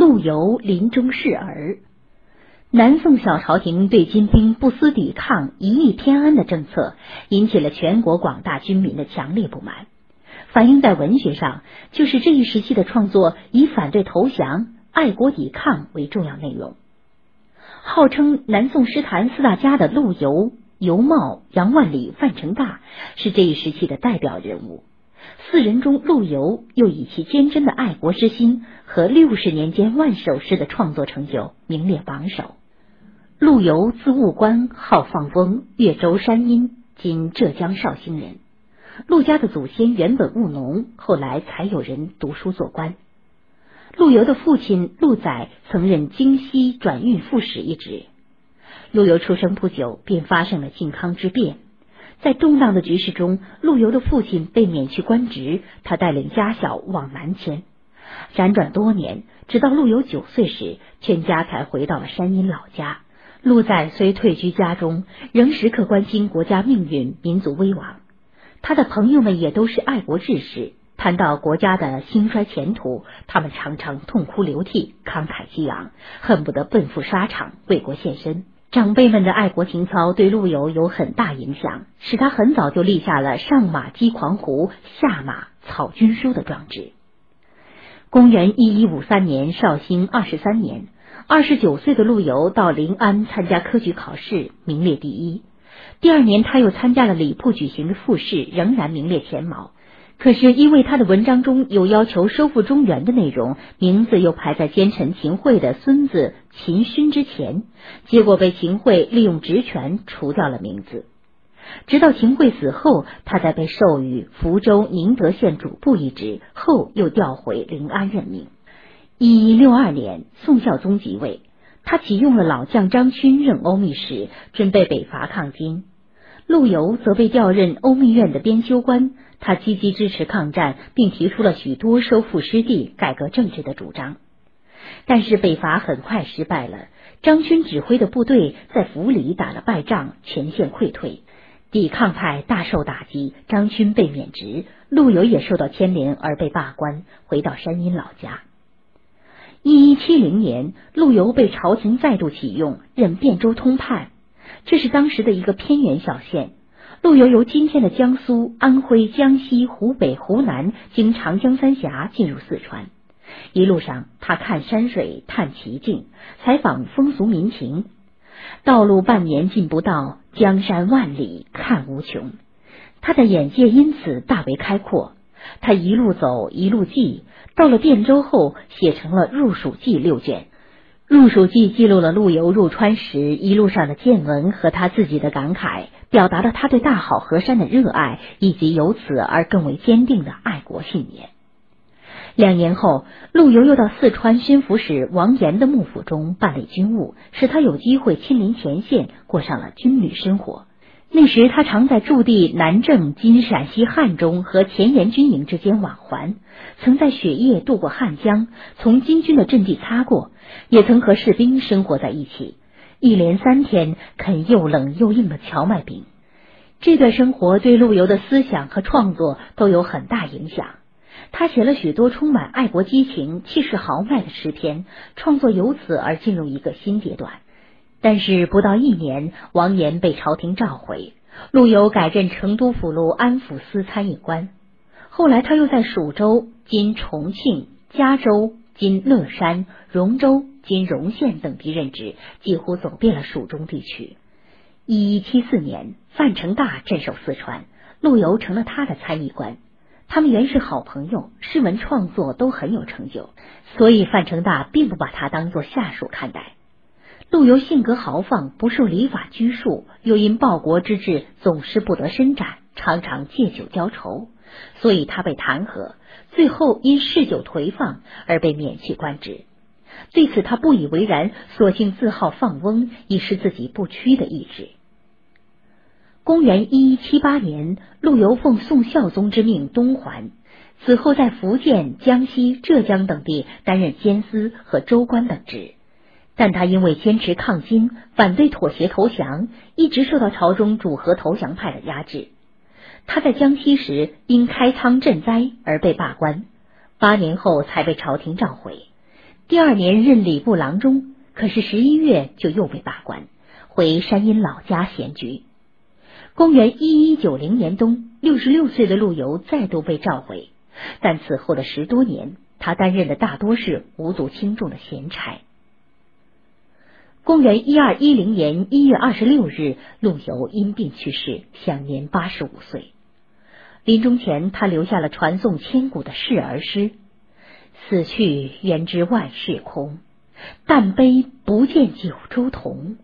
陆游临终示儿。南宋小朝廷对金兵不思抵抗、一意偏安的政策，引起了全国广大军民的强烈不满。反映在文学上，就是这一时期的创作以反对投降、爱国抵抗为重要内容。号称南宋诗坛四大家的陆游、尤袤、杨万里、范成大，是这一时期的代表人物。四人中，陆游又以其坚贞的爱国之心和六十年间万首诗的创作成就名列榜首。陆游字务观，号放翁，越州山阴（今浙江绍兴人）。陆家的祖先原本务农，后来才有人读书做官。陆游的父亲陆载曾任京西转运副使一职。陆游出生不久，便发生了靖康之变。在动荡的局势中，陆游的父亲被免去官职，他带领家小往南迁。辗转多年，直到陆游九岁时，全家才回到了山阴老家。陆载虽退居家中，仍时刻关心国家命运、民族危亡。他的朋友们也都是爱国志士，谈到国家的兴衰前途，他们常常痛哭流涕、慷慨激昂，恨不得奔赴沙场为国献身。长辈们的爱国情操对陆游有很大影响，使他很早就立下了上马击狂胡、下马草军书的壮志。公元一一五三年，绍兴二十三年，二十九岁的陆游到临安参加科举考试，名列第一。第二年，他又参加了礼部举行的复试，仍然名列前茅。可是因为他的文章中有要求收复中原的内容，名字又排在奸臣秦桧的孙子秦勋之前，结果被秦桧利用职权除掉了名字。直到秦桧死后，他才被授予福州宁德县主簿一职，后又调回临安任命。一一六二年，宋孝宗即位。他启用了老将张勋任欧密使，准备北伐抗金。陆游则被调任欧密院的编修官，他积极支持抗战，并提出了许多收复失地、改革政治的主张。但是北伐很快失败了，张勋指挥的部队在府里打了败仗，全线溃退，抵抗派大受打击，张勋被免职，陆游也受到牵连而被罢官，回到山阴老家。一一七零年，陆游被朝廷再度启用，任汴州通判。这是当时的一个偏远小县。陆游由今天的江苏、安徽、江西、湖北、湖南，经长江三峡进入四川。一路上，他看山水，探奇境，采访风俗民情。道路半年进不到，江山万里看无穷。他的眼界因此大为开阔。他一路走，一路记。到了汴州后，写成了《入蜀记》六卷，《陆蜀记》记录了陆游入川时一路上的见闻和他自己的感慨，表达了他对大好河山的热爱，以及由此而更为坚定的爱国信念。两年后，陆游又到四川宣抚使王岩的幕府中办理军务，使他有机会亲临前线，过上了军旅生活。那时，他常在驻地南郑（今陕西汉中）和前沿军营之间往还，曾在雪夜渡过汉江，从金军的阵地擦过，也曾和士兵生活在一起，一连三天啃又冷又硬的荞麦饼。这段生活对陆游的思想和创作都有很大影响。他写了许多充满爱国激情、气势豪迈的诗篇，创作由此而进入一个新阶段。但是不到一年，王岩被朝廷召回，陆游改任成都府路安抚司参议官。后来他又在蜀州（今重庆）、嘉州（今乐山）、荣州（今荣县）等地任职，几乎走遍了蜀中地区。一一七四年，范成大镇守四川，陆游成了他的参议官。他们原是好朋友，诗文创作都很有成就，所以范成大并不把他当做下属看待。陆游性格豪放，不受礼法拘束，又因报国之志总是不得伸展，常常借酒浇愁，所以他被弹劾，最后因嗜酒颓放而被免去官职。对此他不以为然，索性自号放翁，以示自己不屈的意志。公元一一七八年，陆游奉宋孝宗之命东还，此后在福建、江西、浙江等地担任监司和州官等职。但他因为坚持抗金，反对妥协投降，一直受到朝中主和投降派的压制。他在江西时因开仓赈灾而被罢官，八年后才被朝廷召回。第二年任礼部郎中，可是十一月就又被罢官，回山阴老家闲居。公元一一九零年冬，六十六岁的陆游再度被召回，但此后的十多年，他担任的大多是无足轻重的闲差。公元一二一零年一月二十六日，陆游因病去世，享年八十五岁。临终前，他留下了传颂千古的示儿诗。死去原知万事空，但悲不见九州同。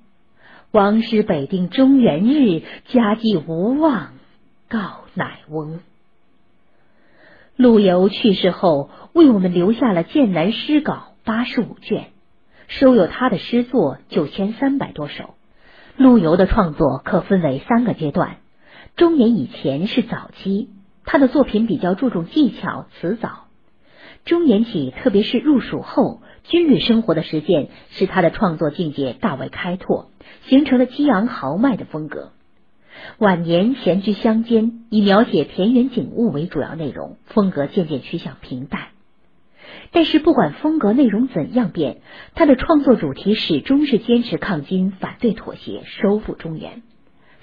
王师北定中原日，家祭无忘告乃翁。陆游去世后，为我们留下了《剑南诗稿》八十五卷，收有他的诗作九千三百多首。陆游的创作可分为三个阶段：中年以前是早期，他的作品比较注重技巧，辞藻。中年起，特别是入蜀后，军旅生活的实践使他的创作境界大为开拓，形成了激昂豪迈的风格。晚年闲居乡间，以描写田园景物为主要内容，风格渐渐趋向平淡。但是，不管风格内容怎样变，他的创作主题始终是坚持抗金、反对妥协、收复中原。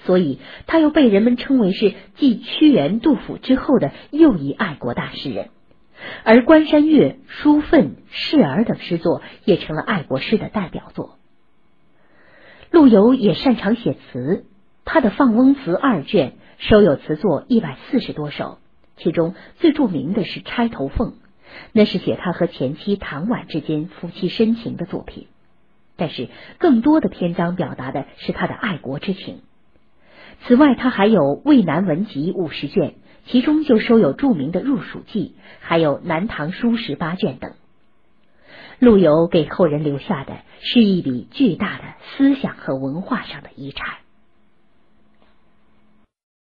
所以，他又被人们称为是继屈原、杜甫之后的又一爱国大诗人。而《关山月》《书愤》《示儿》等诗作也成了爱国诗的代表作。陆游也擅长写词，他的《放翁词》二卷收有词作一百四十多首，其中最著名的是《钗头凤》，那是写他和前妻唐婉之间夫妻深情的作品。但是，更多的篇章表达的是他的爱国之情。此外，他还有《渭南文集》五十卷。其中就收有著名的《入蜀记》，还有《南唐书》十八卷等。陆游给后人留下的是一笔巨大的思想和文化上的遗产。